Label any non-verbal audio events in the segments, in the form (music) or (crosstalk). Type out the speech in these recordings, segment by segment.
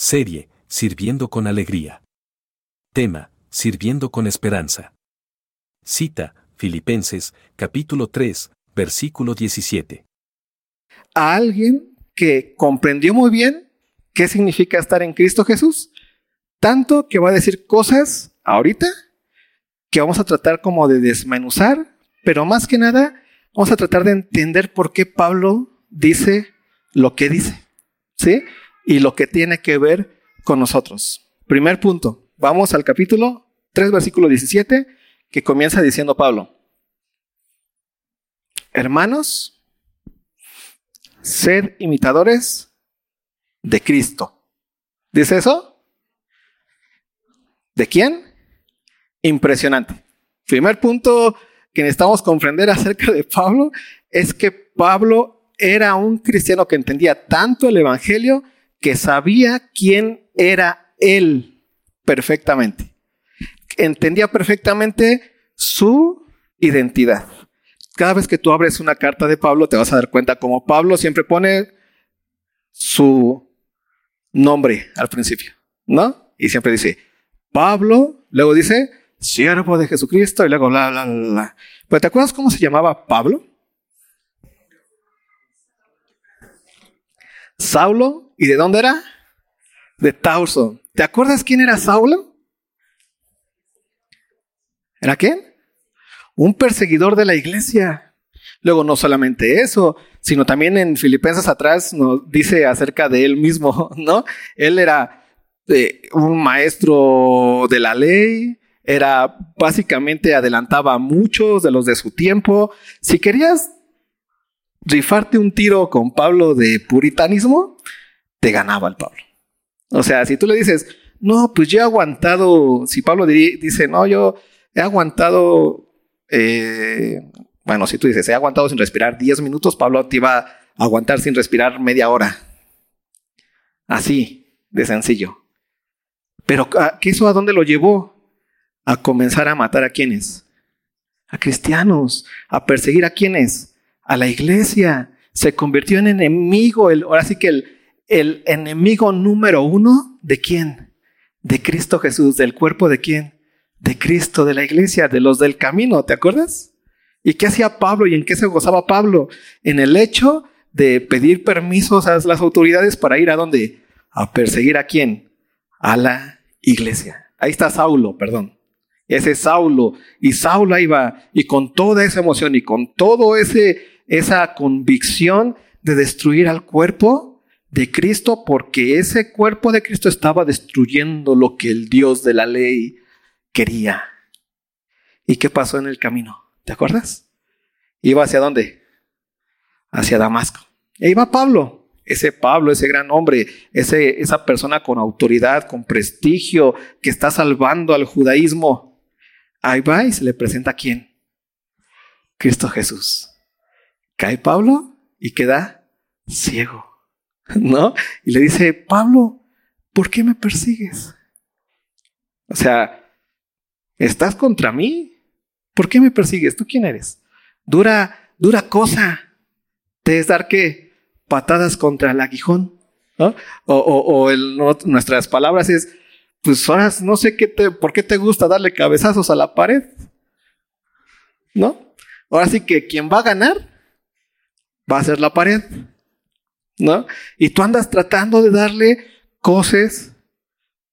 Serie, Sirviendo con Alegría. Tema, Sirviendo con Esperanza. Cita, Filipenses, capítulo 3, versículo 17. A alguien que comprendió muy bien qué significa estar en Cristo Jesús, tanto que va a decir cosas ahorita que vamos a tratar como de desmenuzar, pero más que nada vamos a tratar de entender por qué Pablo dice lo que dice, ¿sí? Y lo que tiene que ver con nosotros. Primer punto, vamos al capítulo 3, versículo 17, que comienza diciendo Pablo, hermanos, sed imitadores de Cristo. ¿Dice eso? ¿De quién? Impresionante. Primer punto que necesitamos comprender acerca de Pablo es que Pablo era un cristiano que entendía tanto el Evangelio que sabía quién era él perfectamente. Entendía perfectamente su identidad. Cada vez que tú abres una carta de Pablo te vas a dar cuenta como Pablo siempre pone su nombre al principio, ¿no? Y siempre dice, Pablo, luego dice, siervo de Jesucristo, y luego bla, bla, bla, bla. Pero ¿te acuerdas cómo se llamaba Pablo? Saulo, ¿y de dónde era? De Tauso. ¿Te acuerdas quién era Saulo? ¿Era quién? Un perseguidor de la iglesia. Luego, no solamente eso, sino también en Filipenses atrás nos dice acerca de él mismo, (laughs) ¿no? Él era eh, un maestro de la ley, era básicamente adelantaba a muchos de los de su tiempo. Si querías rifarte un tiro con Pablo de puritanismo, te ganaba el Pablo. O sea, si tú le dices, no, pues yo he aguantado, si Pablo dice, no, yo he aguantado, eh, bueno, si tú dices, he aguantado sin respirar 10 minutos, Pablo te iba a aguantar sin respirar media hora. Así, de sencillo. Pero, ¿qué eso a dónde lo llevó? a comenzar a matar a quienes? A cristianos, a perseguir a quienes? A la iglesia. Se convirtió en enemigo, el, ahora sí que el, el enemigo número uno de quién? De Cristo Jesús, del cuerpo de quién? De Cristo, de la iglesia, de los del camino, ¿te acuerdas? ¿Y qué hacía Pablo y en qué se gozaba Pablo? En el hecho de pedir permisos a las autoridades para ir a dónde? A perseguir a quién? A la iglesia. Ahí está Saulo, perdón ese Saulo. Y Saulo ahí va, y con toda esa emoción y con toda esa convicción de destruir al cuerpo de Cristo, porque ese cuerpo de Cristo estaba destruyendo lo que el Dios de la ley quería. ¿Y qué pasó en el camino? ¿Te acuerdas? Iba hacia dónde? Hacia Damasco. E iba Pablo, ese Pablo, ese gran hombre, ese, esa persona con autoridad, con prestigio, que está salvando al judaísmo. Ahí va y se le presenta a quién? Cristo Jesús. Cae Pablo y queda ciego, ¿no? Y le dice, Pablo, ¿por qué me persigues? O sea, ¿estás contra mí? ¿Por qué me persigues? ¿Tú quién eres? Dura, dura cosa. Te es dar que patadas contra el aguijón, ¿no? O, o, o nuestras palabras es, pues ahora no sé qué te, por qué te gusta darle cabezazos a la pared. ¿No? Ahora sí que quien va a ganar va a ser la pared. ¿No? Y tú andas tratando de darle cosas,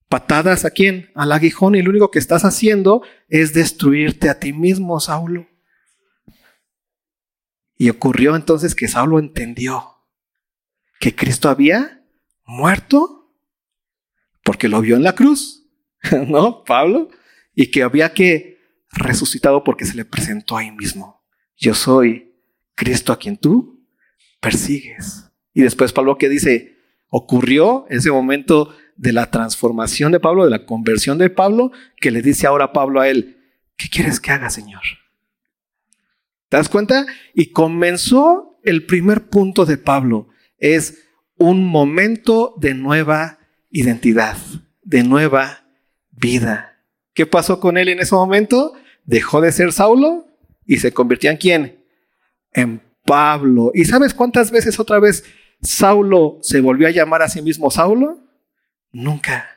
patadas a quién? Al aguijón y lo único que estás haciendo es destruirte a ti mismo, Saulo. Y ocurrió entonces que Saulo entendió que Cristo había muerto porque lo vio en la cruz, (laughs) ¿no? Pablo, y que había que resucitado porque se le presentó ahí mismo. Yo soy Cristo a quien tú persigues. Y después Pablo que dice, ocurrió ese momento de la transformación de Pablo, de la conversión de Pablo, que le dice ahora Pablo a él, ¿qué quieres que haga, Señor? ¿Te das cuenta? Y comenzó el primer punto de Pablo, es un momento de nueva identidad, de nueva vida. ¿Qué pasó con él en ese momento? Dejó de ser Saulo y se convirtió en quién? En Pablo. ¿Y sabes cuántas veces otra vez Saulo se volvió a llamar a sí mismo Saulo? Nunca.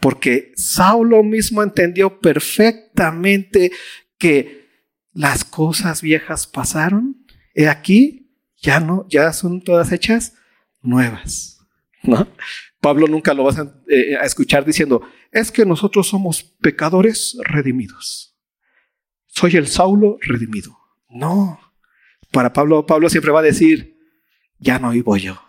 Porque Saulo mismo entendió perfectamente que las cosas viejas pasaron. He aquí, ya no, ya son todas hechas nuevas. ¿No? Pablo nunca lo vas a, eh, a escuchar diciendo, es que nosotros somos pecadores redimidos. Soy el Saulo redimido. No. Para Pablo, Pablo siempre va a decir, ya no vivo yo.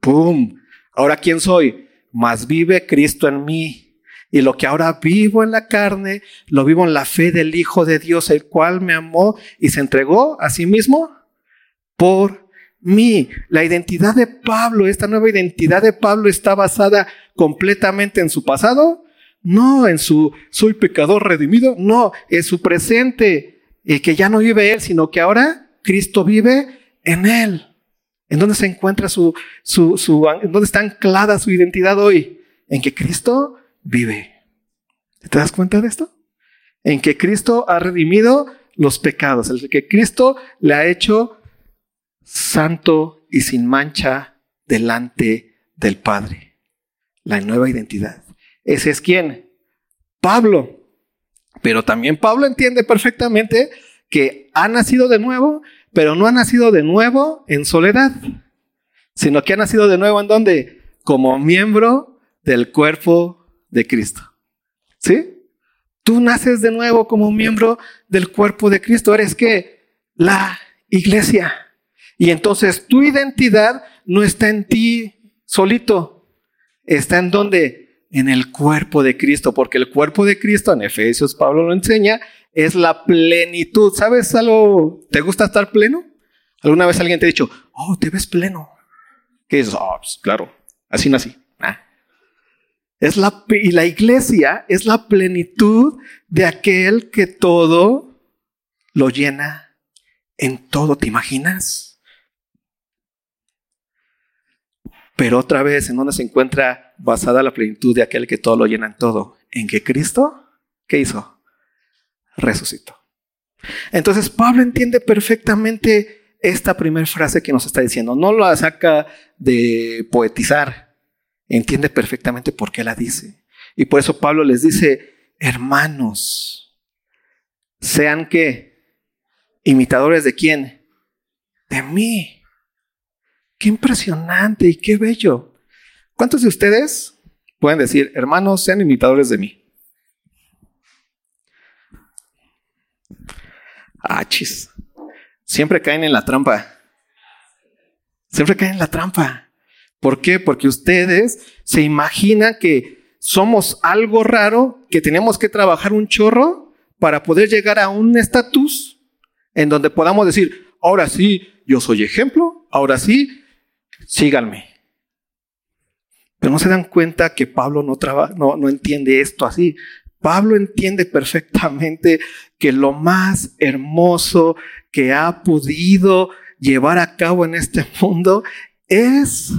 ¡Pum! Ahora, ¿quién soy? Más vive Cristo en mí. Y lo que ahora vivo en la carne, lo vivo en la fe del Hijo de Dios, el cual me amó y se entregó a sí mismo por mí. La identidad de Pablo, esta nueva identidad de Pablo está basada completamente en su pasado, no en su soy pecador redimido, no, en su presente, y que ya no vive él, sino que ahora Cristo vive en él. ¿En dónde se encuentra su, su, su, en dónde está anclada su identidad hoy? En que Cristo vive. ¿Te das cuenta de esto? En que Cristo ha redimido los pecados, en que Cristo le ha hecho santo y sin mancha delante del Padre. La nueva identidad. Ese es quién? Pablo. Pero también Pablo entiende perfectamente que ha nacido de nuevo, pero no ha nacido de nuevo en soledad, sino que ha nacido de nuevo en donde? Como miembro del cuerpo de Cristo. ¿Sí? Tú naces de nuevo como miembro del cuerpo de Cristo. Eres que la iglesia. Y entonces tu identidad no está en ti solito. Está en donde? En el cuerpo de Cristo. Porque el cuerpo de Cristo, en Efesios Pablo lo enseña, es la plenitud. ¿Sabes algo? ¿Te gusta estar pleno? ¿Alguna vez alguien te ha dicho, oh, te ves pleno? ¿Qué es? Oh, pues, claro, así nací. Ah. Es la, y la iglesia es la plenitud de aquel que todo lo llena en todo. ¿Te imaginas? Pero otra vez, ¿en dónde se encuentra basada la plenitud de aquel que todo lo llena en todo? En que Cristo, ¿qué hizo? Resucitó. Entonces Pablo entiende perfectamente esta primera frase que nos está diciendo. No la saca de poetizar. Entiende perfectamente por qué la dice. Y por eso Pablo les dice, hermanos, sean que imitadores de quién? De mí. Qué impresionante y qué bello. ¿Cuántos de ustedes pueden decir, hermanos, sean imitadores de mí? Ah, chis. Siempre caen en la trampa. Siempre caen en la trampa. ¿Por qué? Porque ustedes se imaginan que somos algo raro, que tenemos que trabajar un chorro para poder llegar a un estatus en donde podamos decir, ahora sí, yo soy ejemplo, ahora sí, síganme. Pero no se dan cuenta que Pablo no, no, no entiende esto así. Pablo entiende perfectamente que lo más hermoso que ha podido llevar a cabo en este mundo es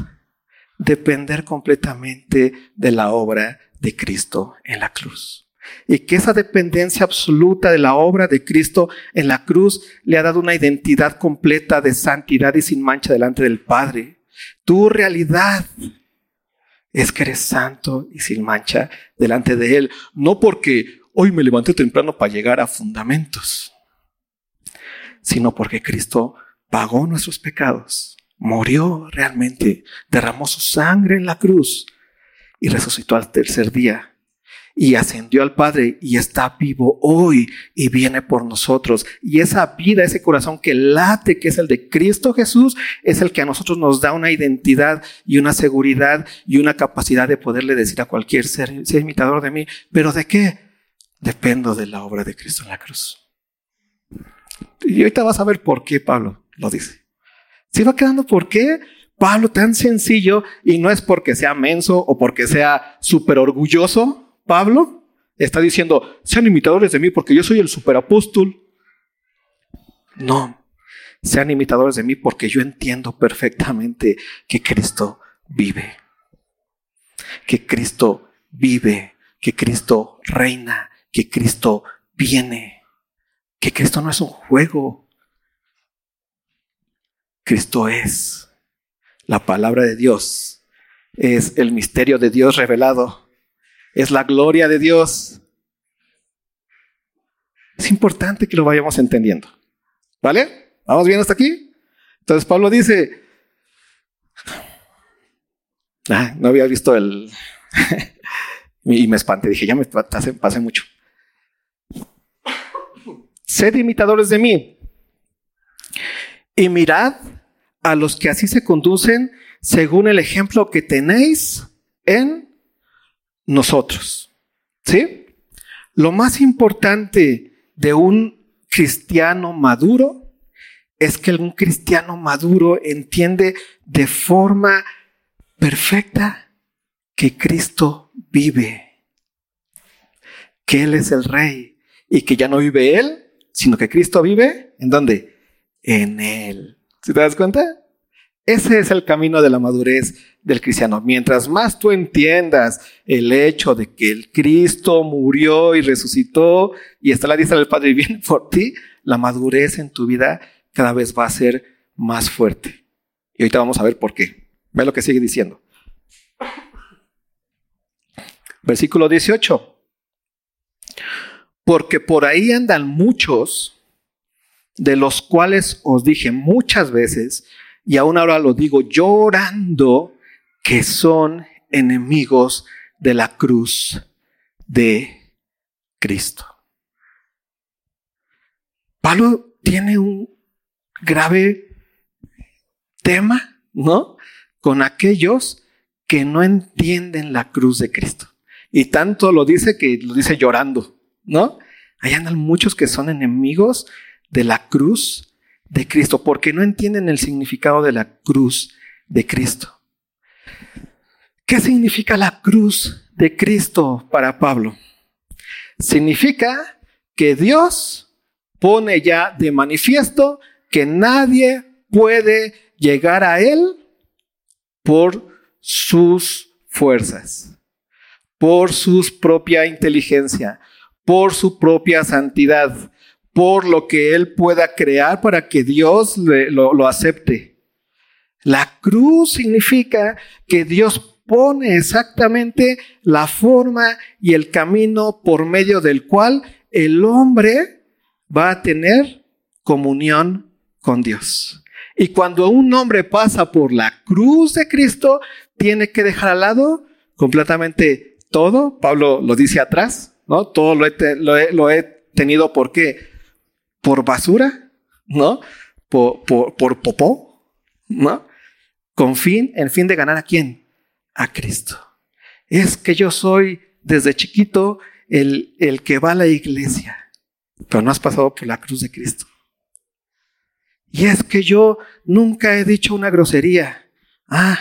depender completamente de la obra de Cristo en la cruz. Y que esa dependencia absoluta de la obra de Cristo en la cruz le ha dado una identidad completa de santidad y sin mancha delante del Padre. Tu realidad es que eres santo y sin mancha delante de Él. No porque hoy me levanté temprano para llegar a fundamentos, sino porque Cristo pagó nuestros pecados, murió realmente, derramó su sangre en la cruz y resucitó al tercer día y ascendió al Padre y está vivo hoy y viene por nosotros. Y esa vida, ese corazón que late, que es el de Cristo Jesús, es el que a nosotros nos da una identidad y una seguridad y una capacidad de poderle decir a cualquier ser, sea imitador de mí, pero ¿de qué? Dependo de la obra de Cristo en la cruz. Y ahorita vas a ver por qué Pablo lo dice. Se va quedando por qué Pablo tan sencillo y no es porque sea menso o porque sea súper orgulloso, Pablo está diciendo, sean imitadores de mí porque yo soy el superapóstol. No, sean imitadores de mí porque yo entiendo perfectamente que Cristo vive. Que Cristo vive, que Cristo reina, que Cristo viene, que Cristo no es un juego. Cristo es la palabra de Dios es el misterio de Dios revelado, es la gloria de Dios. Es importante que lo vayamos entendiendo. ¿Vale? ¿Vamos bien hasta aquí? Entonces Pablo dice, ah, no había visto el... (laughs) y me espanté, dije, ya me pasé, pasé mucho. Sed imitadores de mí y mirad a los que así se conducen según el ejemplo que tenéis en nosotros. ¿Sí? Lo más importante de un cristiano maduro es que un cristiano maduro entiende de forma perfecta que Cristo vive, que Él es el rey y que ya no vive Él, sino que Cristo vive en dónde? En Él. ¿Sí te das cuenta? Ese es el camino de la madurez del cristiano. Mientras más tú entiendas el hecho de que el Cristo murió y resucitó y está a la diestra del Padre y viene por ti, la madurez en tu vida cada vez va a ser más fuerte. Y ahorita vamos a ver por qué. Ve lo que sigue diciendo. Versículo 18. Porque por ahí andan muchos, de los cuales os dije muchas veces, y aún ahora lo digo llorando, que son enemigos de la cruz de Cristo. Pablo tiene un grave tema, ¿no? Con aquellos que no entienden la cruz de Cristo. Y tanto lo dice que lo dice llorando, ¿no? Hay andan muchos que son enemigos de la cruz de Cristo, porque no entienden el significado de la cruz de Cristo. ¿Qué significa la cruz de Cristo para Pablo? Significa que Dios pone ya de manifiesto que nadie puede llegar a Él por sus fuerzas, por su propia inteligencia, por su propia santidad, por lo que Él pueda crear para que Dios lo, lo acepte. La cruz significa que Dios pone exactamente la forma y el camino por medio del cual el hombre va a tener comunión con Dios. Y cuando un hombre pasa por la cruz de Cristo, tiene que dejar al lado completamente todo. Pablo lo dice atrás, ¿no? Todo lo he, lo he tenido por qué? por basura, ¿no? Por, por, popó, ¿no? Con fin, en fin de ganar a quién? A Cristo. Es que yo soy desde chiquito el, el que va a la iglesia, pero no has pasado por la cruz de Cristo. Y es que yo nunca he dicho una grosería. Ah,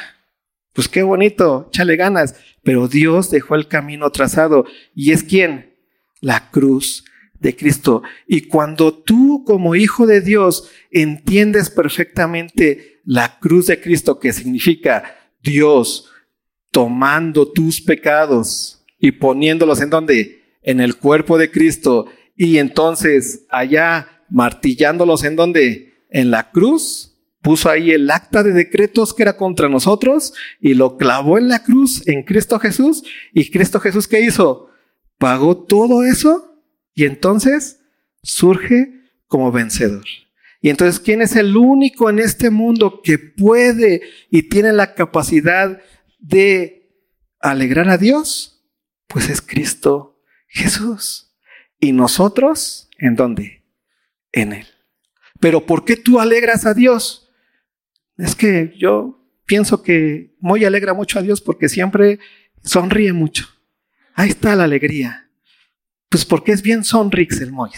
pues qué bonito, chale ganas. Pero Dios dejó el camino trazado. ¿Y es quién? La cruz de Cristo. Y cuando tú como hijo de Dios entiendes perfectamente la cruz de Cristo, que significa Dios tomando tus pecados y poniéndolos en donde? En el cuerpo de Cristo. Y entonces allá martillándolos en donde? En la cruz. Puso ahí el acta de decretos que era contra nosotros y lo clavó en la cruz en Cristo Jesús. ¿Y Cristo Jesús qué hizo? Pagó todo eso y entonces surge como vencedor. Y entonces, ¿quién es el único en este mundo que puede y tiene la capacidad de alegrar a Dios? Pues es Cristo Jesús. ¿Y nosotros en dónde? En Él. Pero ¿por qué tú alegras a Dios? Es que yo pienso que Moy alegra mucho a Dios porque siempre sonríe mucho. Ahí está la alegría. Pues porque es bien sonrix el Moy.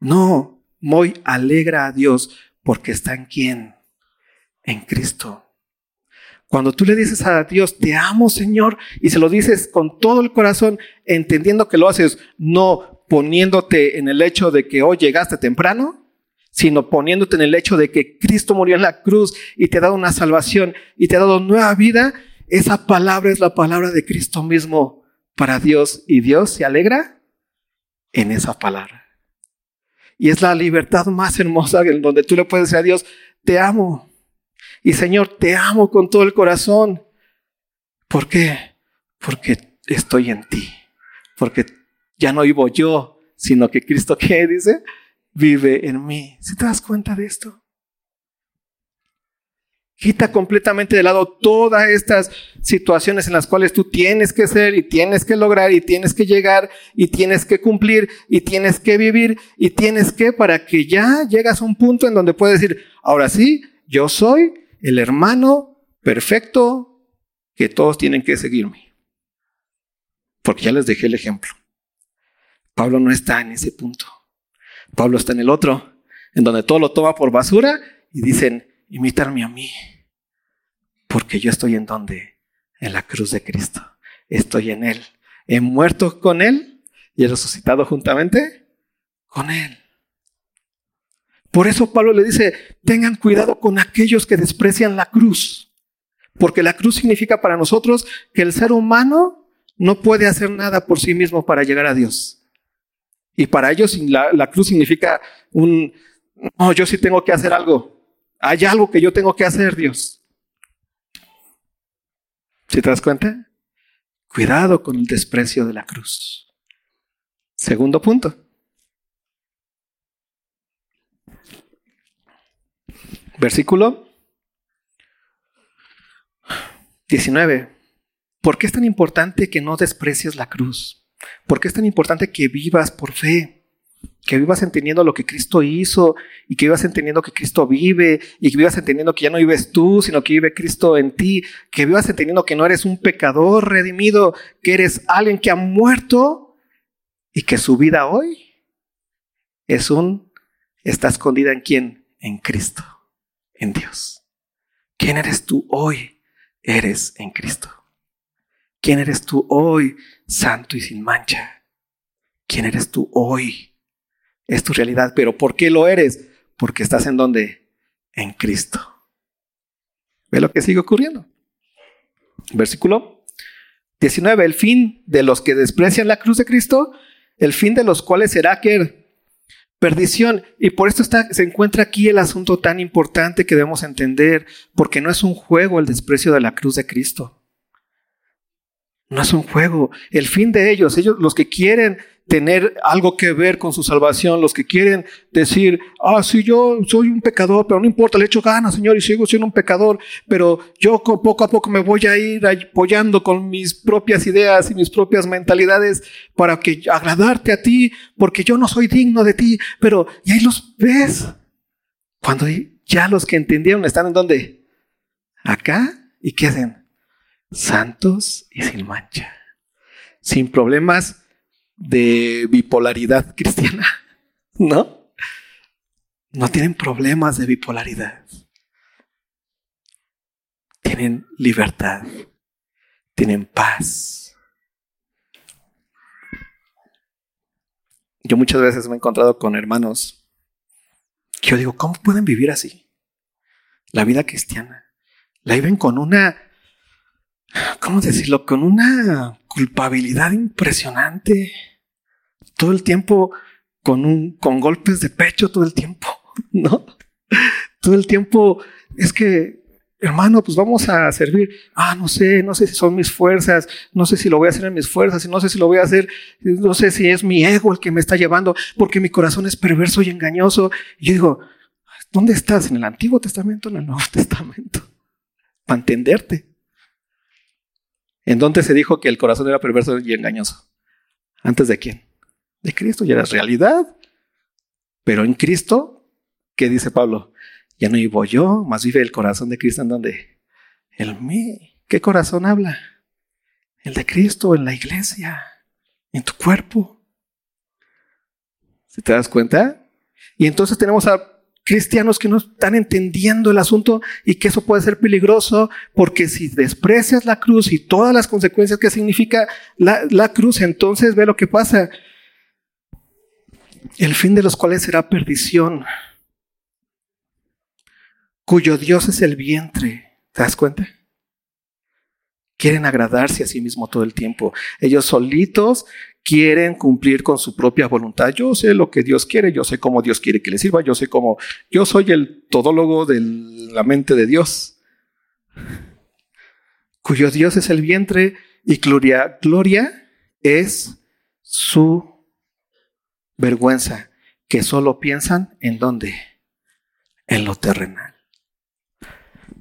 No, Moy alegra a Dios porque está en quién? En Cristo. Cuando tú le dices a Dios, te amo Señor, y se lo dices con todo el corazón, entendiendo que lo haces no poniéndote en el hecho de que hoy llegaste temprano, sino poniéndote en el hecho de que Cristo murió en la cruz y te ha dado una salvación y te ha dado nueva vida, esa palabra es la palabra de Cristo mismo para Dios y Dios se alegra en esa palabra. Y es la libertad más hermosa en donde tú le puedes decir a Dios, te amo. Y Señor, te amo con todo el corazón. ¿Por qué? Porque estoy en ti. Porque ya no vivo yo, sino que Cristo, ¿qué dice? Vive en mí. ¿Si te das cuenta de esto? Quita completamente de lado todas estas situaciones en las cuales tú tienes que ser y tienes que lograr y tienes que llegar y tienes que cumplir y tienes que vivir y tienes que para que ya llegas a un punto en donde puedes decir, ahora sí, yo soy el hermano perfecto que todos tienen que seguirme. Porque ya les dejé el ejemplo. Pablo no está en ese punto. Pablo está en el otro, en donde todo lo toma por basura y dicen, imitarme a mí. Porque yo estoy en donde? En la cruz de Cristo. Estoy en Él. He muerto con Él y he resucitado juntamente con Él. Por eso Pablo le dice, tengan cuidado con aquellos que desprecian la cruz. Porque la cruz significa para nosotros que el ser humano no puede hacer nada por sí mismo para llegar a Dios. Y para ellos la, la cruz significa un, no, yo sí tengo que hacer algo. Hay algo que yo tengo que hacer, Dios. ¿Si te das cuenta? Cuidado con el desprecio de la cruz. Segundo punto. Versículo 19. ¿Por qué es tan importante que no desprecies la cruz? ¿Por qué es tan importante que vivas por fe? Que vivas entendiendo lo que Cristo hizo y que vivas entendiendo que Cristo vive y que vivas entendiendo que ya no vives tú, sino que vive Cristo en ti, que vivas entendiendo que no eres un pecador redimido, que eres alguien que ha muerto y que su vida hoy es un, está escondida en quién? En Cristo, en Dios. ¿Quién eres tú hoy? Eres en Cristo. ¿Quién eres tú hoy? Santo y sin mancha. ¿Quién eres tú hoy? Es tu realidad. Pero ¿por qué lo eres? Porque estás en donde? En Cristo. ¿Ve lo que sigue ocurriendo? Versículo 19. El fin de los que desprecian la cruz de Cristo, el fin de los cuales será que perdición. Y por esto está, se encuentra aquí el asunto tan importante que debemos entender, porque no es un juego el desprecio de la cruz de Cristo. No es un juego. El fin de ellos, ellos los que quieren tener algo que ver con su salvación, los que quieren decir, ah, sí, yo soy un pecador, pero no importa, le echo ganas, Señor, y sigo siendo un pecador, pero yo poco a poco me voy a ir apoyando con mis propias ideas y mis propias mentalidades para que agradarte a ti, porque yo no soy digno de ti, pero y ahí los ves. Cuando ya los que entendieron están en donde? Acá y queden santos y sin mancha, sin problemas de bipolaridad (laughs) cristiana, ¿no? No tienen problemas de bipolaridad. Tienen libertad, tienen paz. Yo muchas veces me he encontrado con hermanos que yo digo, ¿cómo pueden vivir así? La vida cristiana. La viven con una, ¿cómo decirlo? Con una culpabilidad impresionante. Todo el tiempo con, un, con golpes de pecho, todo el tiempo, (laughs) ¿no? Todo el tiempo es que, hermano, pues vamos a servir. Ah, no sé, no sé si son mis fuerzas, no sé si lo voy a hacer en mis fuerzas, no sé si lo voy a hacer, no sé si es mi ego el que me está llevando, porque mi corazón es perverso y engañoso. Y yo digo, ¿dónde estás? ¿En el Antiguo Testamento o en el Nuevo (laughs) Testamento? Para entenderte. ¿En dónde se dijo que el corazón era perverso y engañoso? ¿Antes de quién? De Cristo, ya era realidad. Pero en Cristo, ¿qué dice Pablo? Ya no vivo yo, más vive el corazón de Cristo en donde? El mí. ¿Qué corazón habla? El de Cristo en la iglesia, en tu cuerpo. ¿Se te das cuenta? Y entonces tenemos a cristianos que no están entendiendo el asunto y que eso puede ser peligroso porque si desprecias la cruz y todas las consecuencias que significa la, cruz, entonces ve lo que pasa. El fin de los cuales será perdición, cuyo Dios es el vientre. ¿Te das cuenta? Quieren agradarse a sí mismo todo el tiempo. Ellos solitos quieren cumplir con su propia voluntad. Yo sé lo que Dios quiere, yo sé cómo Dios quiere que le sirva, yo sé cómo, yo soy el todólogo de la mente de Dios. cuyo Dios es el vientre y gloria, gloria es su vergüenza, que solo piensan en dónde, en lo terrenal.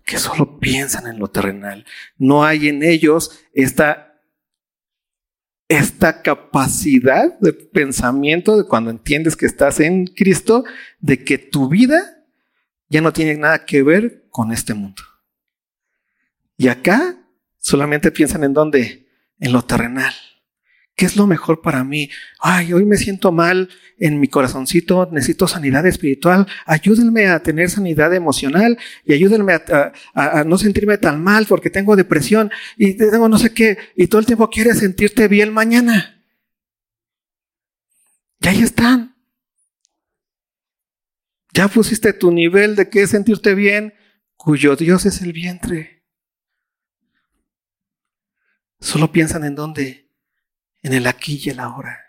Que solo piensan en lo terrenal. No hay en ellos esta, esta capacidad de pensamiento de cuando entiendes que estás en Cristo, de que tu vida ya no tiene nada que ver con este mundo. Y acá solamente piensan en dónde, en lo terrenal. ¿Qué es lo mejor para mí? Ay, hoy me siento mal en mi corazoncito, necesito sanidad espiritual. Ayúdenme a tener sanidad emocional y ayúdenme a, no sentirme tan mal porque tengo depresión y tengo no sé qué. Y todo el tiempo quieres sentirte bien mañana. Y ahí están. Ya pusiste tu nivel de qué sentirte bien, cuyo Dios es el vientre. Solo piensan en dónde en el aquí y el ahora,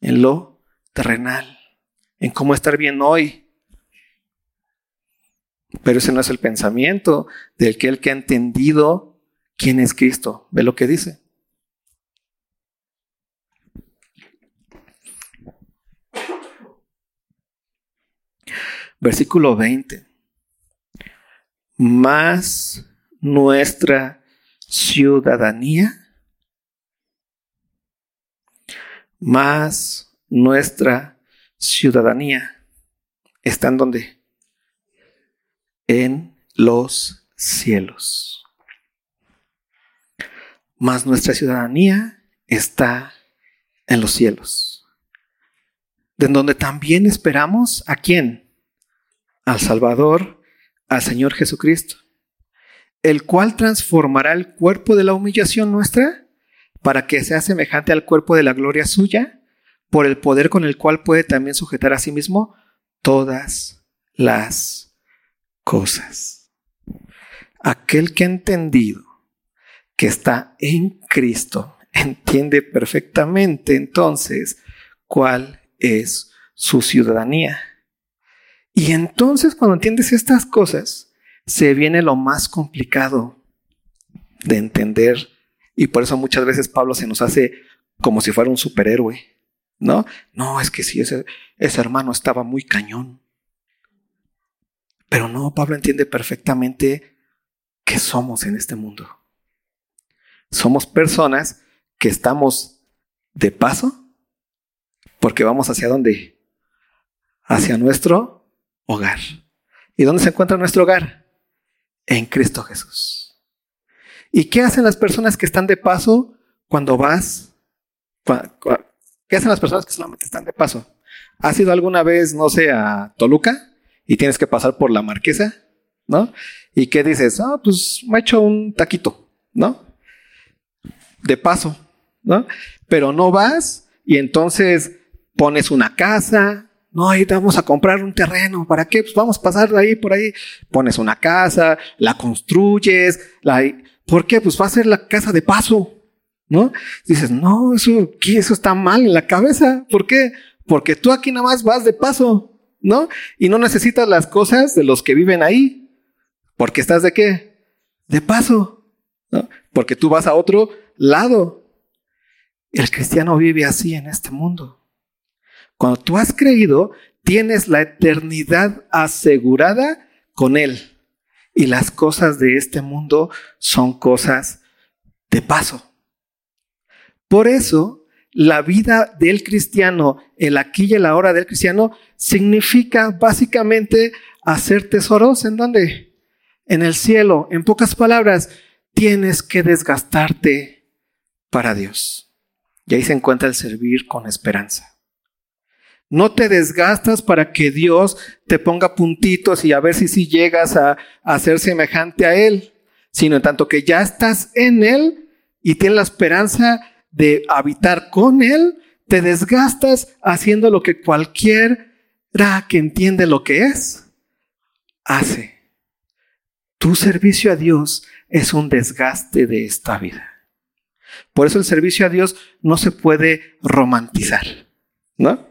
en lo terrenal, en cómo estar bien hoy. Pero ese no es el pensamiento del que el que ha entendido quién es Cristo. Ve lo que dice. Versículo 20. Más nuestra ciudadanía más nuestra ciudadanía está en donde? En los cielos. Más nuestra ciudadanía está en los cielos. De donde también esperamos a quién? Al Salvador, al Señor Jesucristo, el cual transformará el cuerpo de la humillación nuestra para que sea semejante al cuerpo de la gloria suya, por el poder con el cual puede también sujetar a sí mismo todas las cosas. Aquel que ha entendido que está en Cristo entiende perfectamente entonces cuál es su ciudadanía. Y entonces cuando entiendes estas cosas, se viene lo más complicado de entender y por eso muchas veces Pablo se nos hace como si fuera un superhéroe, ¿no? No, es que sí, ese, ese hermano estaba muy cañón. Pero no, Pablo entiende perfectamente qué somos en este mundo. Somos personas que estamos de paso porque vamos hacia dónde? Hacia nuestro hogar. ¿Y dónde se encuentra nuestro hogar? En Cristo Jesús. ¿Y qué hacen las personas que están de paso cuando vas? ¿Qué hacen las personas que solamente están de paso? ¿Has ido alguna vez, no sé, a Toluca y tienes que pasar por la marquesa? ¿No? ¿Y qué dices? Ah, pues me he hecho un taquito, ¿no? De paso, ¿no? Pero no vas y entonces pones una casa, no, ahí vamos a comprar un terreno. ¿Para qué? Pues vamos a pasar ahí por ahí. Pones una casa, la construyes, la, ¿Por qué? Pues va a ser la casa de paso, ¿no? Dices, no, eso, eso está mal en la cabeza. ¿Por qué? Porque tú aquí nada más vas de paso, ¿no? Y no necesitas las cosas de los que viven ahí. Porque estás de qué? De paso, ¿no? Porque tú vas a otro lado. El cristiano vive así en este mundo. Cuando tú has creído, tienes la eternidad asegurada con Él y las cosas de este mundo son cosas de paso. Por eso, la vida del cristiano, el aquí y el ahora del cristiano, significa básicamente hacer tesoros en donde? En el cielo. En pocas palabras, tienes que desgastarte para Dios. Y ahí se encuentra el servir con esperanza. No te desgastas para que Dios te ponga puntitos y a ver si sí llegas a, a, ser semejante a Él, sino en tanto que ya estás en Él y tienes la esperanza de habitar con Él, te desgastas haciendo lo que cualquiera que entiende lo que es, hace. Tu servicio a Dios es un desgaste de esta vida. Por eso el servicio a Dios no se puede romantizar, ¿no?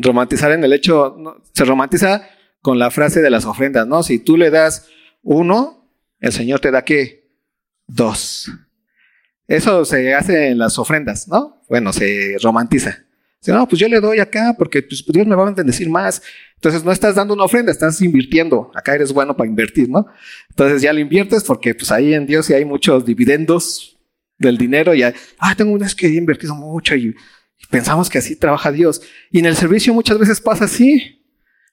Romantizar en el hecho, se romantiza con la frase de las ofrendas, ¿no? Si tú le das uno el Señor te da qué? Dos. Eso se hace en las ofrendas, ¿no? Bueno, se romantiza. Dice, no, pues yo le doy acá porque pues, Dios me va a bendecir más. Entonces no estás dando una ofrenda, estás invirtiendo. Acá eres bueno para invertir, ¿no? Entonces ya lo inviertes porque pues ahí en Dios sí hay muchos dividendos del dinero. Y, ah, tengo unas que he invertido mucho y pensamos que así trabaja Dios. Y en el servicio muchas veces pasa así.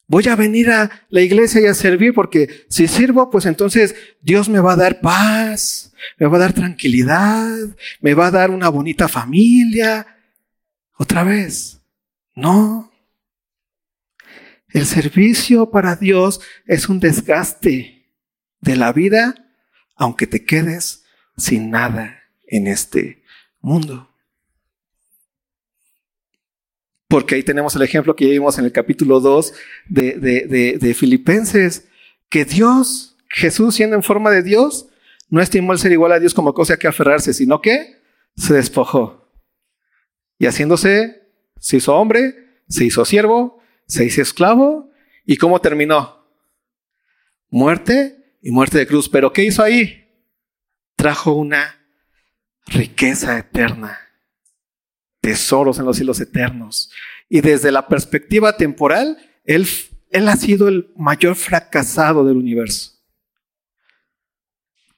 Voy a venir a la iglesia y a servir porque si sirvo, pues entonces Dios me va a dar paz, me va a dar tranquilidad, me va a dar una bonita familia. Otra vez, no. El servicio para Dios es un desgaste de la vida, aunque te quedes sin nada en este mundo. Porque ahí tenemos el ejemplo que ya vimos en el capítulo 2 de, de, Filipenses, que Dios, Jesús siendo en forma de Dios, no estimó el ser igual a Dios como cosa que aferrarse, sino que se despojó. Y haciéndose, se hizo hombre, se hizo siervo, se hizo esclavo. ¿Y cómo terminó? Muerte y muerte de cruz. Pero ¿qué hizo ahí? Trajo una riqueza eterna tesoros en los cielos eternos. Y desde la perspectiva temporal, él, él ha sido el mayor fracasado del universo.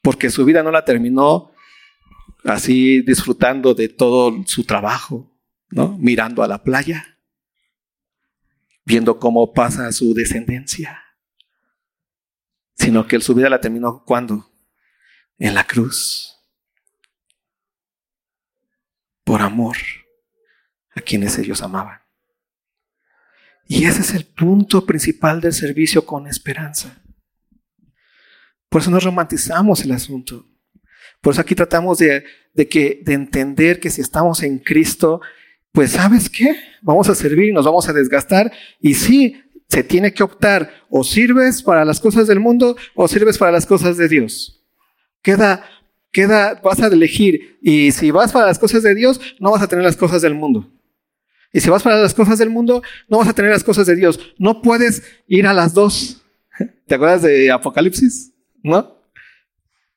Porque su vida no la terminó así disfrutando de todo su trabajo, ¿no? Mirando a la playa, viendo cómo pasa su descendencia. Sino que su vida la terminó cuando? En la cruz. Por amor quienes ellos amaban. Y ese es el punto principal del servicio con esperanza. Por eso no romantizamos el asunto. Por eso aquí tratamos de, que, de entender que si estamos en Cristo, pues sabes qué, vamos a servir nos vamos a desgastar. Y sí, se tiene que optar, o sirves para las cosas del mundo o sirves para las cosas de Dios. Queda, queda, vas a elegir. Y si vas para las cosas de Dios, no vas a tener las cosas del mundo. Y si vas para las cosas del mundo, no vas a tener las cosas de Dios. No puedes ir a las dos. (laughs) ¿Te acuerdas de Apocalipsis? ¿No?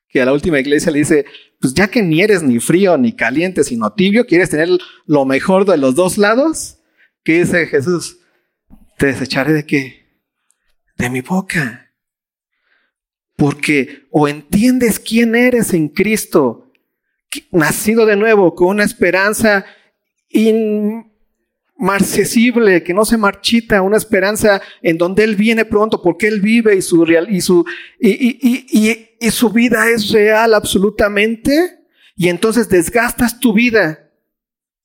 Que a la última iglesia le dice, pues ya que ni eres ni frío ni caliente, sino tibio, quieres tener lo mejor de los dos lados. ¿Qué dice Jesús? Te desecharé de qué? De mi boca. Porque o entiendes quién eres en Cristo, nacido de nuevo con una esperanza in marcesible, que no se marchita, una esperanza en donde Él viene pronto, porque Él vive y su, real, y su, y, y, y, su vida es real absolutamente, y entonces desgastas tu vida,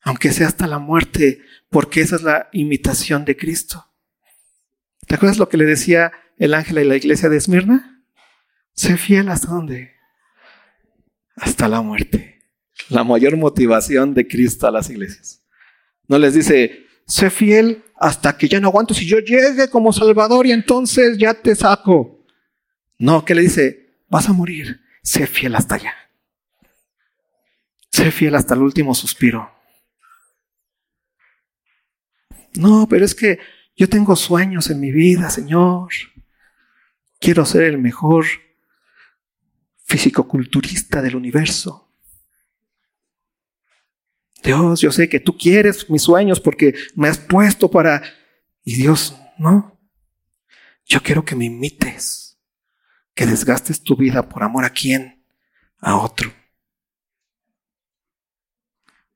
aunque sea hasta la muerte, porque esa es la imitación de Cristo. ¿Te acuerdas lo que le decía el ángel a la iglesia de Esmirna? Sé fiel hasta dónde? Hasta la muerte. La mayor motivación de Cristo a las iglesias. No les dice, sé fiel hasta que ya no aguanto si yo llegue como Salvador y entonces ya te saco. No, ¿qué le dice? Vas a morir, sé fiel hasta allá. Sé fiel hasta el último suspiro. No, pero es que yo tengo sueños en mi vida, Señor. Quiero ser el mejor fisicoculturista del universo. Dios, yo sé que tú quieres mis sueños porque me has puesto para... Y Dios, no. Yo quiero que me imites, que desgastes tu vida por amor a quién, a otro.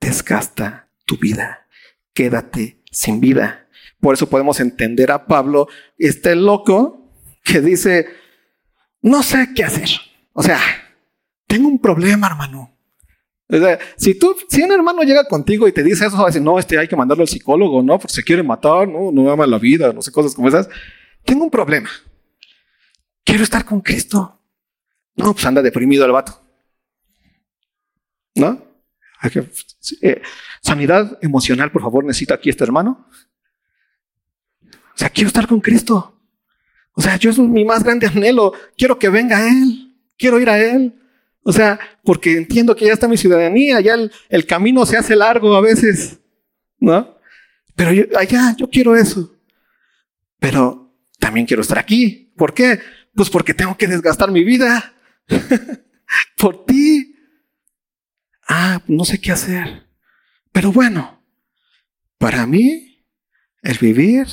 Desgasta tu vida, quédate sin vida. Por eso podemos entender a Pablo, este loco que dice, no sé qué hacer. O sea, tengo un problema, hermano si tú, si un hermano llega contigo y te dice eso, a decir, no, este hay que mandarlo al psicólogo, no, porque se quiere matar, no, no ama la vida, no sé, cosas como esas. Tengo un problema. Quiero estar con Cristo. No, pues anda deprimido el vato. ¿No? Eh, sanidad emocional, por favor, necesita aquí este hermano. O sea, quiero estar con Cristo. O sea, yo es mi más grande anhelo. Quiero que venga Él. Quiero ir a Él. O sea, porque entiendo que ya está mi ciudadanía, ya el, camino se hace largo a veces, ¿no? Pero allá, yo quiero eso. Pero también quiero estar aquí. ¿Por qué? Pues porque tengo que desgastar mi vida. (laughs) por ti. Ah, no sé qué hacer. Pero bueno, para mí, el vivir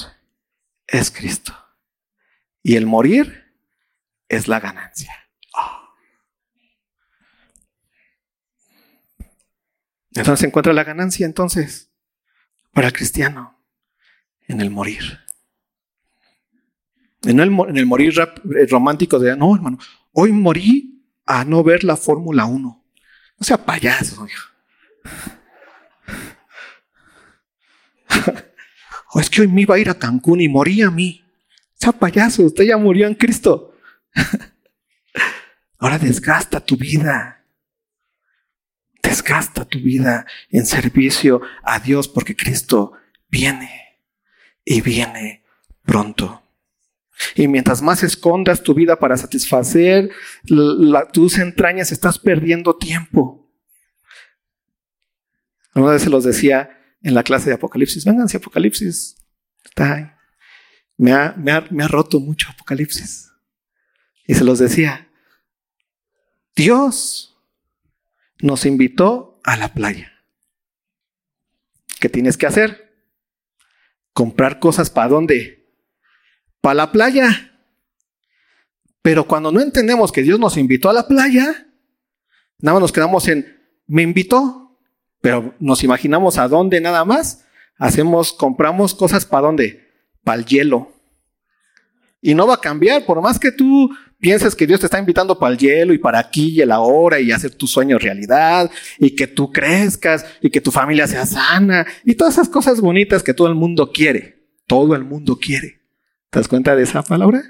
es Cristo. Y el morir es la ganancia. Entonces se encuentra la ganancia entonces para el cristiano en el morir. En el, en el morir eh, romántico de, no, hermano, hoy morí a no ver la Fórmula 1. No sea payaso, hijo. (laughs) o es que hoy me iba a ir a Cancún y morí a mí. Sea payaso, usted ya murió en Cristo. (laughs) Ahora desgasta tu vida. Desgasta tu vida en servicio a Dios porque Cristo viene y viene pronto. Y mientras más escondas tu vida para satisfacer tus entrañas, estás perdiendo tiempo. Una vez se los decía en la clase de Apocalipsis, si Apocalipsis. Está ahí. Me ha, me ha roto mucho Apocalipsis. Y se los decía, Dios nos invitó a la playa. ¿Qué tienes que hacer? Comprar cosas para dónde? Para la playa. Pero cuando no entendemos que Dios nos invitó a la playa, nada más nos quedamos en, me invitó, pero nos imaginamos a dónde nada más. Hacemos, compramos cosas para dónde? Para el hielo. Y no va a cambiar, por más que tú pienses que Dios te está invitando para el hielo y para aquí y el ahora y hacer tus sueños realidad y que tú crezcas y que tu familia sea sana y todas esas cosas bonitas que todo el mundo quiere. Todo el mundo quiere. ¿Te das cuenta de esa palabra?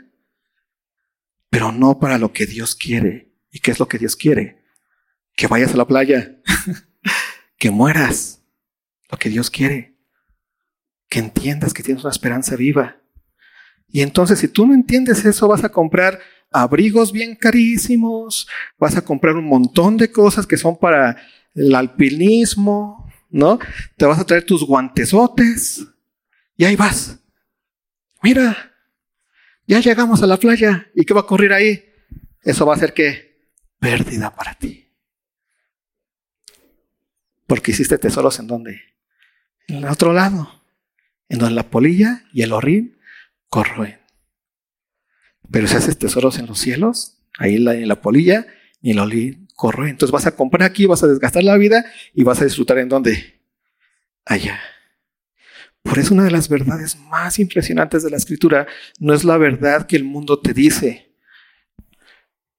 Pero no para lo que Dios quiere. ¿Y qué es lo que Dios quiere? Que vayas a la playa, (laughs) que mueras, lo que Dios quiere, que entiendas que tienes una esperanza viva. Y entonces si tú no entiendes eso, vas a comprar abrigos bien carísimos, vas a comprar un montón de cosas que son para el alpinismo, ¿no? Te vas a traer tus guantesotes y ahí vas. Mira, ya llegamos a la playa y ¿qué va a ocurrir ahí? Eso va a ser que pérdida para ti. Porque hiciste tesoros en donde? En el otro lado, en donde la polilla y el horrín corroen. Pero si haces tesoros en los cielos, ahí en la, polilla y el olí corre. Entonces vas a comprar aquí, vas a desgastar la vida y vas a disfrutar en dónde? Allá. Por eso una de las verdades más impresionantes de la escritura no es la verdad que el mundo te dice.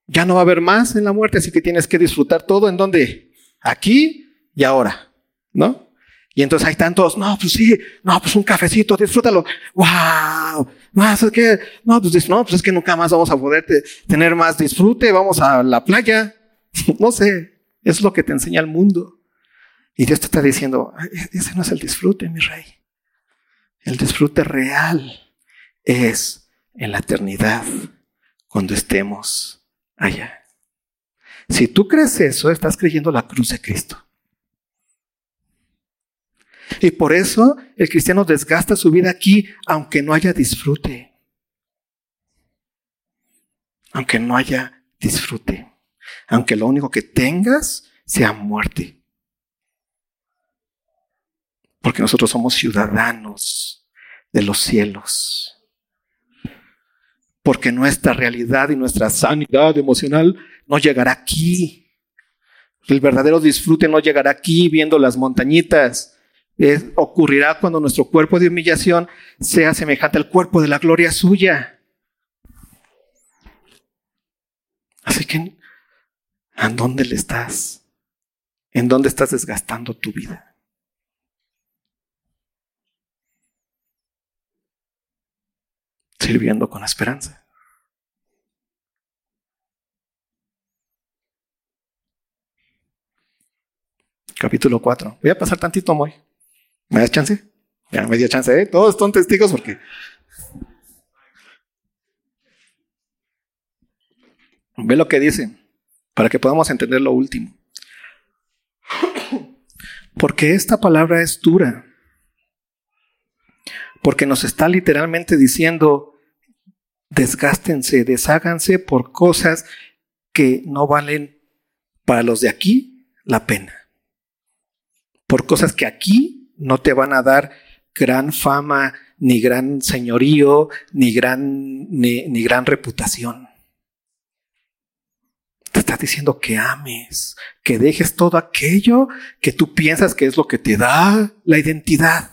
Ya no va a haber más en la muerte, así que tienes que disfrutar todo en dónde? Aquí y ahora, ¿no? Y entonces hay tantos, no, pues sí, no, pues un cafecito, disfrútalo. ¡Wow! No, es que, no, pues, no, pues es que nunca más vamos a poder tener más disfrute, vamos a la playa. (laughs) no sé, es lo que te enseña el mundo. Y Dios te está diciendo, ese no es el disfrute, mi rey. El disfrute real es en la eternidad, cuando estemos allá. Si tú crees eso, estás creyendo la cruz de Cristo. Y por eso el cristiano desgasta su vida aquí, aunque no haya disfrute. Aunque no haya disfrute. Aunque lo único que tengas sea muerte. Porque nosotros somos ciudadanos de los cielos. Porque nuestra realidad y nuestra sanidad emocional no llegará aquí. El verdadero disfrute no llegará aquí viendo las montañitas ocurrirá cuando nuestro cuerpo de humillación sea semejante al cuerpo de la gloria suya. Así que, ¿a dónde le estás? ¿En dónde estás desgastando tu vida? Sirviendo con esperanza. Capítulo 4. Voy a pasar tantito muy. ¿Me das chance? Ya me dio chance, ¿eh? Todos son testigos porque. Ve lo que dice, para que podamos entender lo último. Porque esta palabra es dura. Porque nos está literalmente diciendo, desgástense, desháganse por cosas que no valen para los de aquí la pena. Por cosas que aquí no te van a dar gran fama, ni gran señorío, ni gran, ni, gran reputación. Te está diciendo que ames, que dejes todo aquello que tú piensas que es lo que te da la identidad.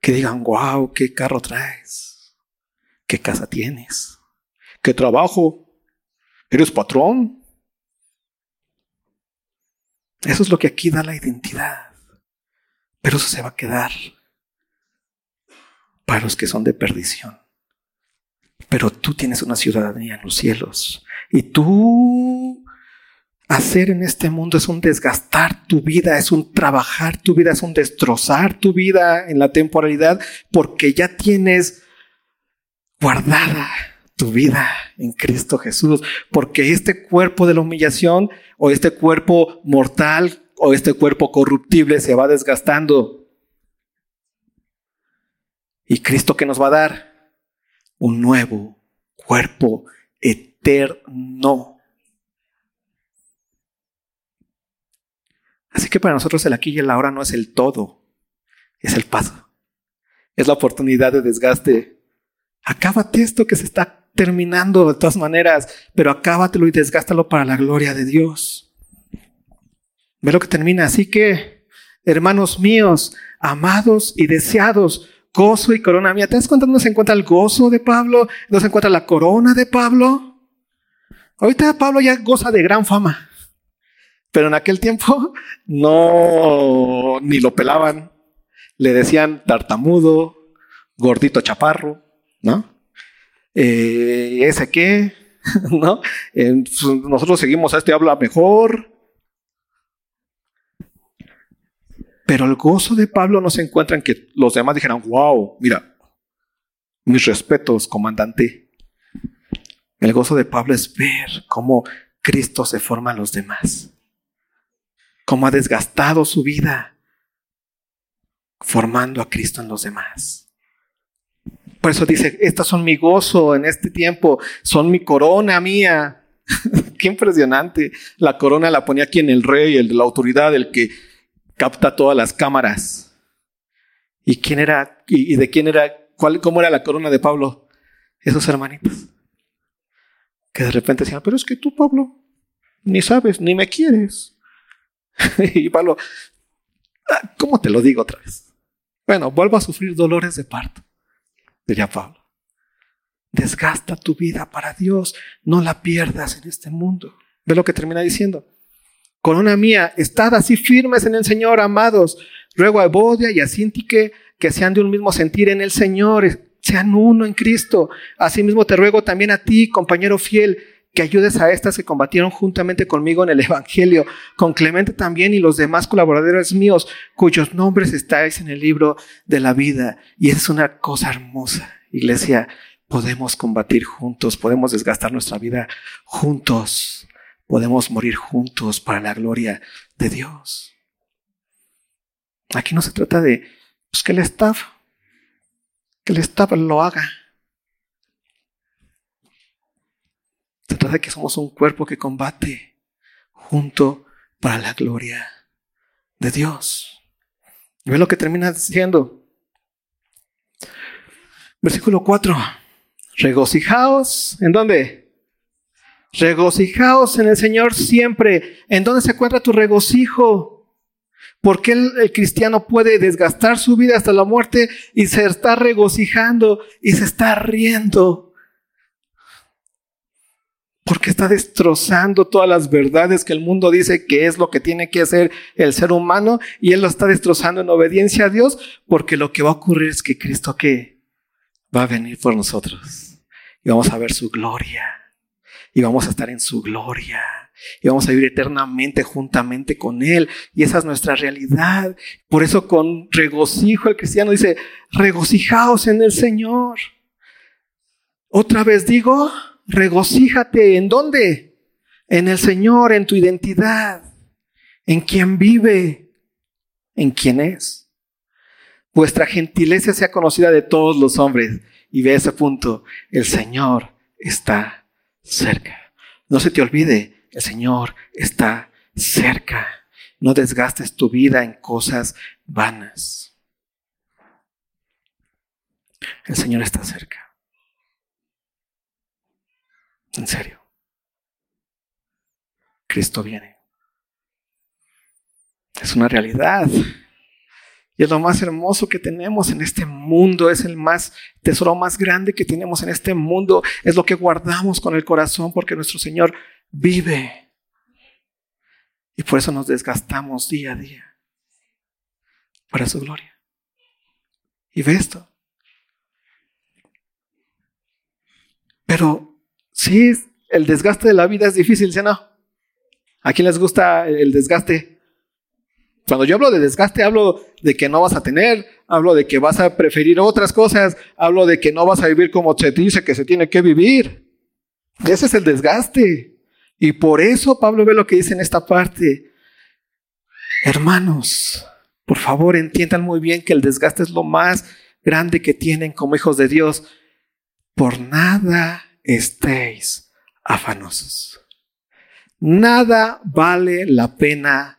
Que digan, wow, qué carro traes, qué casa tienes, qué trabajo, eres patrón. Eso es lo que aquí da la identidad. Pero eso se va a quedar para los que son de perdición. Pero tú tienes una ciudadanía en los cielos. Y tú hacer en este mundo es un desgastar tu vida, es un trabajar tu vida, es un destrozar tu vida en la temporalidad, porque ya tienes guardada tu vida en Cristo Jesús, porque este cuerpo de la humillación o este cuerpo mortal o este cuerpo corruptible se va desgastando. ¿Y Cristo qué nos va a dar? Un nuevo cuerpo eterno. Así que para nosotros el aquí y el ahora no es el todo, es el paso. Es la oportunidad de desgaste. Acábate esto que se está terminando de todas maneras, pero acábatelo y desgástalo para la gloria de Dios. Ve lo que termina. Así que, hermanos míos, amados y deseados, gozo y corona mía. ¿Te das cuenta dónde se encuentra el gozo de Pablo? ¿Dónde se encuentra la corona de Pablo? Ahorita Pablo ya goza de gran fama. Pero en aquel tiempo (laughs) no, ni lo pelaban. Le decían tartamudo, gordito chaparro, ¿no? Eh, ¿Ese qué? (laughs) ¿No? Pues, nosotros seguimos a este habla mejor. Pero el gozo de Pablo no se encuentra en que los demás dijeran, wow, mira, mis respetos, comandante. El gozo de Pablo es ver cómo Cristo se forma en los demás cómo ha desgastado su vida formando a Cristo en los demás. Por eso dice, estas son mi gozo en este tiempo, son mi corona mía. (laughs) Qué impresionante. La corona la ponía aquí en el rey, el de la autoridad, el que capta todas las cámaras. ¿Y quién era? ¿Y, de quién era? Cuál, ¿Cómo era la corona de Pablo? Esos hermanitos. Que de repente decían, pero es que tú, Pablo, ni sabes, ni me quieres. (laughs) y Pablo, ah, ¿cómo te lo digo otra vez? Bueno, vuelvo a sufrir dolores de parto, diría Pablo. Desgasta tu vida para Dios, no la pierdas en este mundo. Ve lo que termina diciendo. Corona mía, estad así firmes en el Señor, amados. Ruego a Evodia y a Sintique que sean de un mismo sentir en el Señor, sean uno en Cristo. Asimismo te ruego también a ti, compañero fiel, que ayudes a estas que combatieron juntamente conmigo en el Evangelio, con Clemente también y los demás colaboradores míos, cuyos nombres estáis en el libro de la vida. Y es una cosa hermosa, iglesia. Podemos combatir juntos, podemos desgastar nuestra vida juntos, podemos morir juntos para la gloria de Dios. Aquí no se trata de pues, que el staff, que el staff lo haga. Se trata de que somos un cuerpo que combate junto para la gloria de Dios. Y ve lo que termina diciendo. Versículo 4. Regocijaos. ¿En dónde? Regocijaos en el Señor siempre. ¿En dónde se encuentra tu regocijo? ¿Por qué el, el, cristiano puede desgastar su vida hasta la muerte y se está regocijando y se está riendo? Porque está destrozando todas las verdades que el mundo dice que es lo que tiene que hacer el ser humano y él lo está destrozando en obediencia a Dios porque lo que va a ocurrir es que Cristo que va a venir por nosotros y vamos a ver su gloria y vamos a estar en su gloria y vamos a vivir eternamente juntamente con Él. Y esa es nuestra realidad. Por eso con regocijo el cristiano dice, regocijaos en el Señor. Otra vez digo, regocíjate. ¿En dónde? En el Señor, en tu identidad, en quien vive, en quien es. Vuestra gentileza sea conocida de todos los hombres. Y ve ese punto, el Señor está cerca. No se te olvide, el Señor está cerca. No desgastes tu vida en cosas vanas. El Señor está cerca. En serio. Cristo viene. Es una realidad. Y es lo más hermoso que tenemos en este mundo, es el más tesoro más grande que tenemos en este mundo, es lo que guardamos con el corazón porque nuestro Señor vive. Y por eso nos desgastamos día a día para su gloria. Y ve esto. Pero sí, el desgaste de la vida es difícil, ¿sí o no? ¿A quién les gusta el desgaste? Cuando yo hablo de desgaste, hablo de que no vas a tener, hablo de que vas a preferir otras cosas, hablo de que no vas a vivir como se dice que se tiene que vivir. Ese es el desgaste. Y por eso Pablo ve lo que dice en esta parte. Hermanos, por favor entiendan muy bien que el desgaste es lo más grande que tienen como hijos de Dios. Por nada estéis afanosos. Nada vale la pena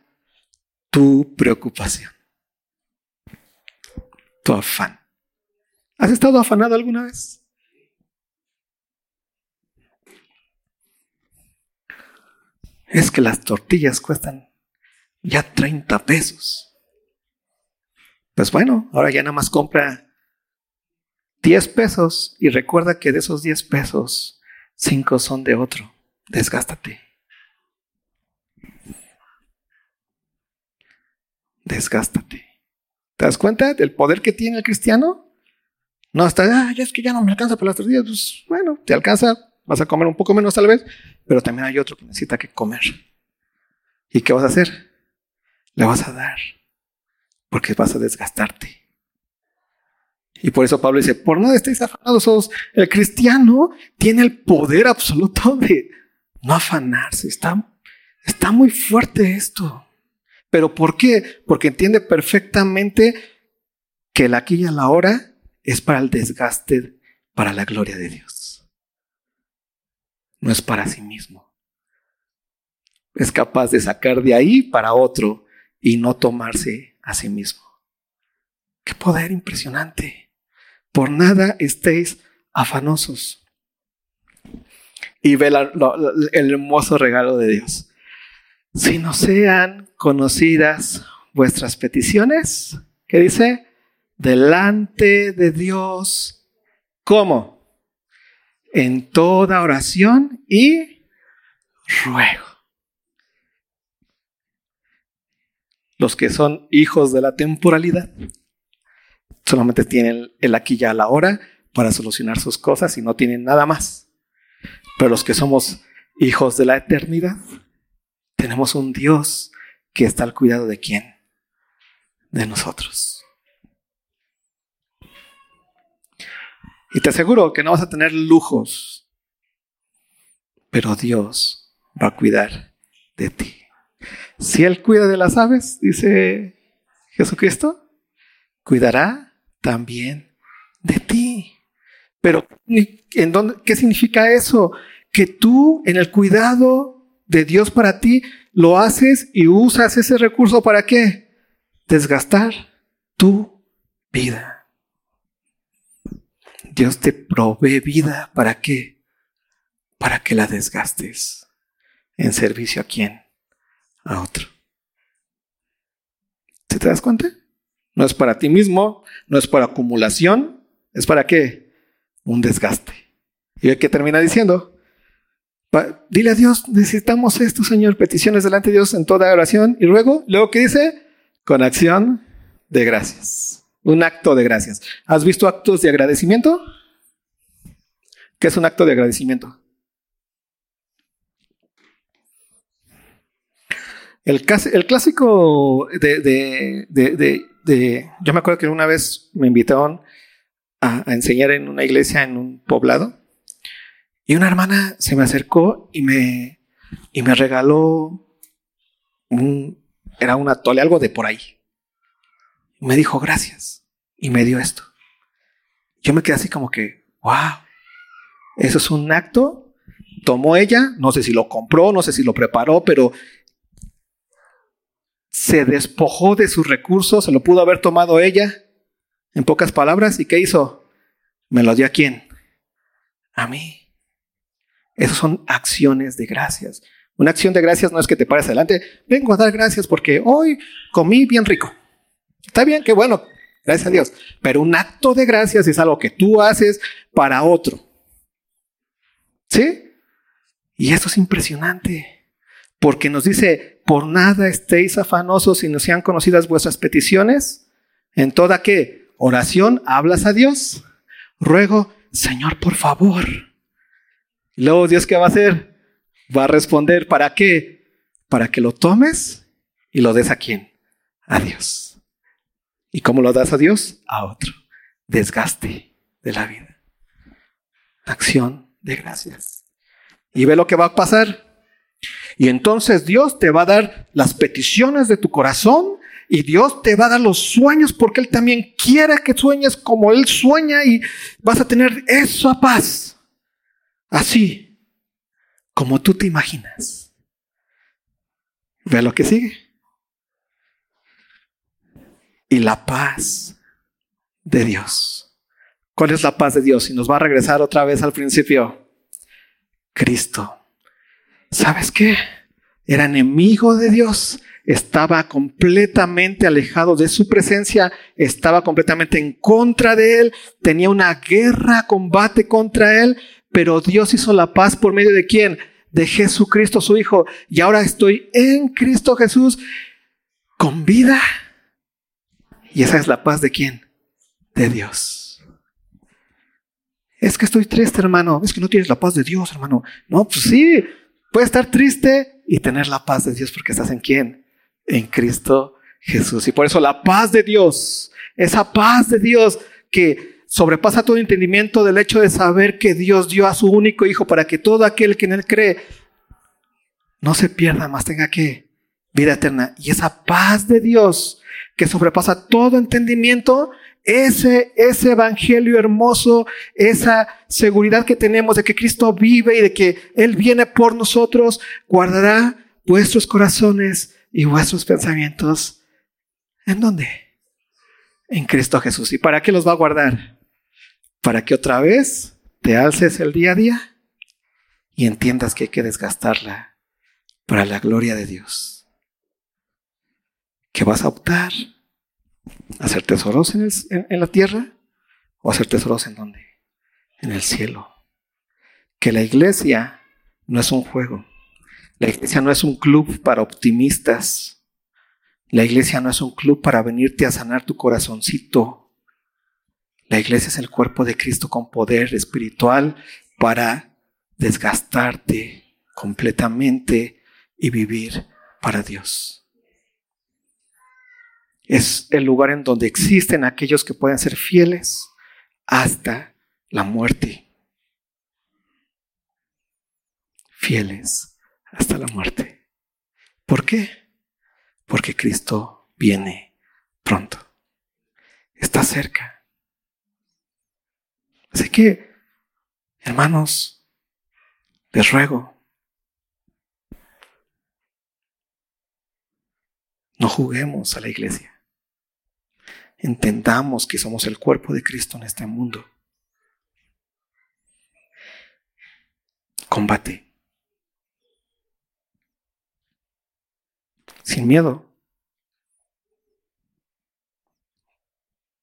tu preocupación, tu afán. ¿Has estado afanado alguna vez? Es que las tortillas cuestan ya 30 pesos. Pues bueno, ahora ya nada más compra 10 pesos y recuerda que de esos 10 pesos, 5 son de otro. Desgástate. desgástate. ¿Te das cuenta del poder que tiene el cristiano? No hasta, ah, ya es que ya no me alcanza para las tres días. Pues bueno, te alcanza, vas a comer un poco menos tal vez, pero también hay otro que necesita que comer. ¿Y qué vas a hacer? Le vas a dar, porque vas a desgastarte. Y por eso Pablo dice, por nada estéis afanados, el cristiano tiene el poder absoluto de no afanarse. Está, está muy fuerte esto. ¿Pero por qué? Porque entiende perfectamente que la aquí y la hora es para el desgaste, para la gloria de Dios. No es para sí mismo. Es capaz de sacar de ahí para otro y no tomarse a sí mismo. Qué poder impresionante. Por nada estéis afanosos. Y ve el hermoso regalo de Dios. Si no sean conocidas vuestras peticiones, ¿qué dice? Delante de Dios, ¿cómo? En toda oración y ruego. Los que son hijos de la temporalidad solamente tienen el aquí ya a la hora para solucionar sus cosas y no tienen nada más. Pero los que somos hijos de la eternidad, tenemos un Dios que está al cuidado de quién? De nosotros. Y te aseguro que no vas a tener lujos, pero Dios va a cuidar de ti. Si Él cuida de las aves, dice Jesucristo, cuidará también de ti. Pero, ¿en dónde, ¿qué significa eso? Que tú en el cuidado de Dios para ti, lo haces y usas ese recurso para qué? Desgastar tu vida. Dios te provee vida para qué? Para que la desgastes en servicio a quién? A otro. ¿Te das cuenta? No es para ti mismo, no es para acumulación, es para qué? Un desgaste. ¿Y qué termina diciendo? Dile a Dios, necesitamos esto, Señor, peticiones delante de Dios en toda oración. Y luego, luego, ¿qué dice? Con acción de gracias. Un acto de gracias. ¿Has visto actos de agradecimiento? ¿Qué es un acto de agradecimiento? El, el clásico de, de, de, Yo me acuerdo que una vez me invitaron a enseñar en una iglesia en un poblado y una hermana se me acercó y me, y me regaló un, era un atole, algo de por ahí. Me dijo gracias y me dio esto. Yo me quedé así como que, wow, eso es un acto tomó ella, no sé si lo compró, no sé si lo preparó, pero se despojó de sus recursos, se lo pudo haber tomado ella, en pocas palabras, ¿y qué hizo? ¿Me lo dio a quién? A mí. Esas son acciones de gracias. Una acción de gracias no es que te pares adelante, vengo a dar gracias porque hoy comí bien rico. Está bien, qué bueno, gracias a Dios. Pero un acto de gracias es algo que tú haces para otro. ¿Sí? Y eso es impresionante, porque nos dice, por nada estéis afanosos si no sean conocidas vuestras peticiones. En toda qué oración hablas a Dios. Ruego, Señor, por favor. Y luego Dios qué va a hacer? Va a responder, ¿para qué? Para que lo tomes y lo des a quién? A Dios. ¿Y cómo lo das a Dios? A otro. Desgaste de la vida. Acción de gracias. Y ve lo que va a pasar. Y entonces Dios te va a dar las peticiones de tu corazón y Dios te va a dar los sueños porque Él también quiere que sueñes como Él sueña y vas a tener eso a paz. Así como tú te imaginas. Ve lo que sigue. Y la paz de Dios. ¿Cuál es la paz de Dios? Y nos va a regresar otra vez al principio. Cristo. ¿Sabes qué? Era enemigo de Dios, estaba completamente alejado de su presencia, estaba completamente en contra de él, tenía una guerra, combate contra él, pero Dios hizo la paz por medio de quién? De Jesucristo su Hijo. Y ahora estoy en Cristo Jesús con vida. Y esa es la paz de quién? De Dios. Es que estoy triste, hermano. Es que no tienes la paz de Dios, hermano. No, pues sí, puedes estar triste y tener la paz de Dios porque estás en quién? En Cristo Jesús. Y por eso la paz de Dios, esa paz de Dios que sobrepasa todo entendimiento del hecho de saber que Dios dio a su único Hijo para que todo aquel que en Él cree no se pierda, más tenga que vida eterna. Y esa paz de Dios que sobrepasa todo entendimiento, ese, ese evangelio hermoso, esa seguridad que tenemos de que Cristo vive y de que Él viene por nosotros, guardará vuestros corazones y vuestros pensamientos. ¿En dónde? En Cristo Jesús. ¿Y para qué los va a guardar? para que otra vez te alces el día a día y entiendas que hay que desgastarla para la gloria de Dios. Que vas a optar hacer tesoros en, la tierra o hacer tesoros en dónde? En el cielo. Que la iglesia no es un juego. La iglesia no es un club para optimistas. La iglesia no es un club para venirte a sanar tu corazoncito la iglesia es el cuerpo de Cristo con poder espiritual para desgastarte completamente y vivir para Dios. Es el lugar en donde existen aquellos que pueden ser fieles hasta la muerte. Fieles hasta la muerte. ¿Por qué? Porque Cristo viene pronto. Está cerca. Así que, hermanos, les ruego, no juguemos a la iglesia. Entendamos que somos el cuerpo de Cristo en este mundo. Combate. Sin miedo.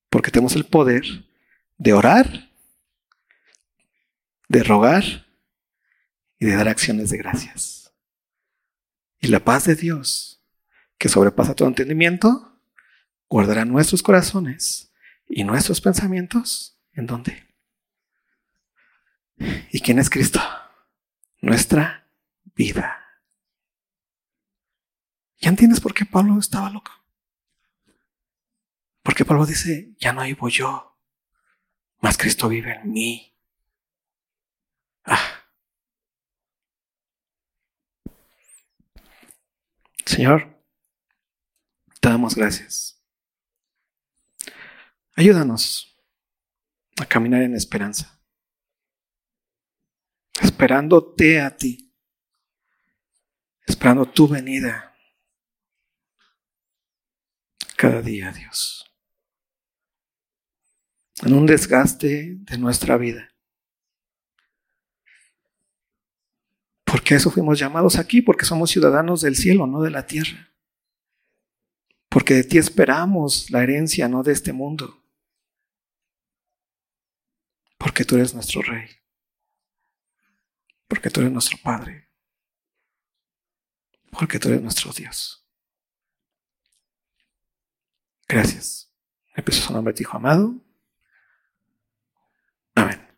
Porque tenemos el poder de orar de rogar y de dar acciones de gracias. Y la paz de Dios, que sobrepasa todo entendimiento, guardará nuestros corazones y nuestros pensamientos. ¿En dónde? ¿Y quién es Cristo? Nuestra vida. ¿Ya entiendes por qué Pablo estaba loco? Porque Pablo dice, ya no vivo yo, mas Cristo vive en mí. Ah. Señor, te damos gracias. Ayúdanos a caminar en esperanza. esperándote a ti, esperando tu venida cada día, Dios. En un desgaste de nuestra vida. Porque eso fuimos llamados aquí, porque somos ciudadanos del cielo, no de la tierra. Porque de ti esperamos la herencia, no de este mundo. Porque tú eres nuestro rey. Porque tú eres nuestro Padre. Porque tú eres nuestro Dios. Gracias. En su nombre, Hijo amado. Amén.